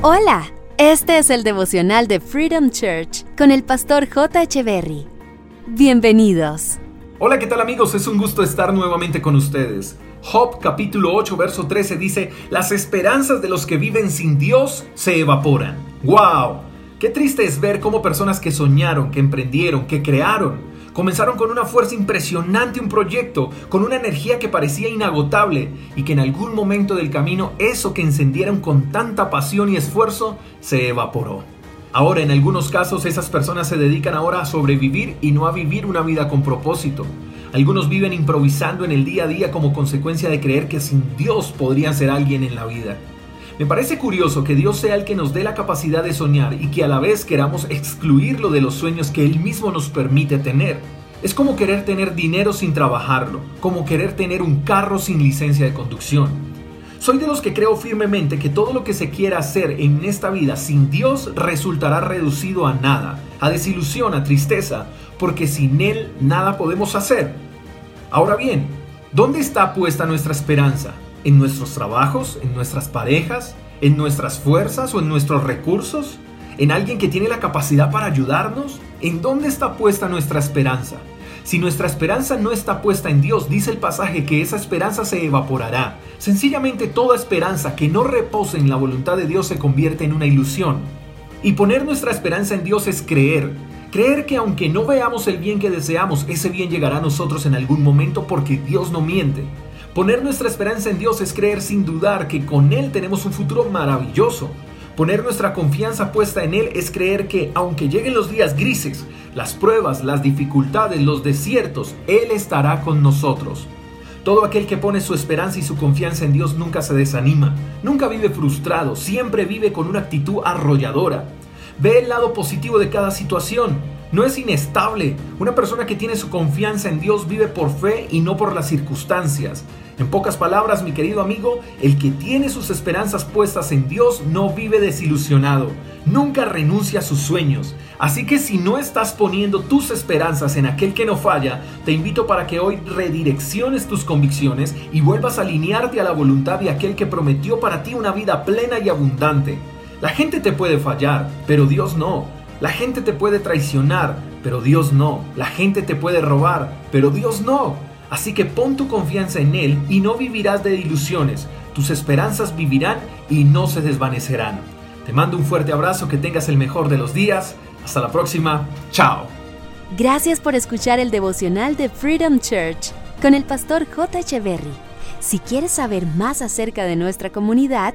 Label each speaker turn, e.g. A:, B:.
A: Hola, este es el devocional de Freedom Church con el pastor J. Berry. Bienvenidos.
B: Hola, ¿qué tal amigos? Es un gusto estar nuevamente con ustedes. Job capítulo 8 verso 13 dice, las esperanzas de los que viven sin Dios se evaporan. ¡Wow! Qué triste es ver cómo personas que soñaron, que emprendieron, que crearon, Comenzaron con una fuerza impresionante un proyecto, con una energía que parecía inagotable y que en algún momento del camino eso que encendieron con tanta pasión y esfuerzo se evaporó. Ahora en algunos casos esas personas se dedican ahora a sobrevivir y no a vivir una vida con propósito. Algunos viven improvisando en el día a día como consecuencia de creer que sin Dios podrían ser alguien en la vida. Me parece curioso que Dios sea el que nos dé la capacidad de soñar y que a la vez queramos excluirlo de los sueños que Él mismo nos permite tener. Es como querer tener dinero sin trabajarlo, como querer tener un carro sin licencia de conducción. Soy de los que creo firmemente que todo lo que se quiera hacer en esta vida sin Dios resultará reducido a nada, a desilusión, a tristeza, porque sin Él nada podemos hacer. Ahora bien, ¿dónde está puesta nuestra esperanza? ¿En nuestros trabajos? ¿En nuestras parejas? ¿En nuestras fuerzas o en nuestros recursos? ¿En alguien que tiene la capacidad para ayudarnos? ¿En dónde está puesta nuestra esperanza? Si nuestra esperanza no está puesta en Dios, dice el pasaje que esa esperanza se evaporará. Sencillamente toda esperanza que no repose en la voluntad de Dios se convierte en una ilusión. Y poner nuestra esperanza en Dios es creer. Creer que aunque no veamos el bien que deseamos, ese bien llegará a nosotros en algún momento porque Dios no miente. Poner nuestra esperanza en Dios es creer sin dudar que con Él tenemos un futuro maravilloso. Poner nuestra confianza puesta en Él es creer que aunque lleguen los días grises, las pruebas, las dificultades, los desiertos, Él estará con nosotros. Todo aquel que pone su esperanza y su confianza en Dios nunca se desanima, nunca vive frustrado, siempre vive con una actitud arrolladora. Ve el lado positivo de cada situación, no es inestable. Una persona que tiene su confianza en Dios vive por fe y no por las circunstancias. En pocas palabras, mi querido amigo, el que tiene sus esperanzas puestas en Dios no vive desilusionado, nunca renuncia a sus sueños. Así que si no estás poniendo tus esperanzas en aquel que no falla, te invito para que hoy redirecciones tus convicciones y vuelvas a alinearte a la voluntad de aquel que prometió para ti una vida plena y abundante. La gente te puede fallar, pero Dios no. La gente te puede traicionar, pero Dios no. La gente te puede robar, pero Dios no. Así que pon tu confianza en Él y no vivirás de ilusiones. Tus esperanzas vivirán y no se desvanecerán. Te mando un fuerte abrazo, que tengas el mejor de los días. Hasta la próxima. Chao.
A: Gracias por escuchar el devocional de Freedom Church con el pastor J. Echeverry. Si quieres saber más acerca de nuestra comunidad,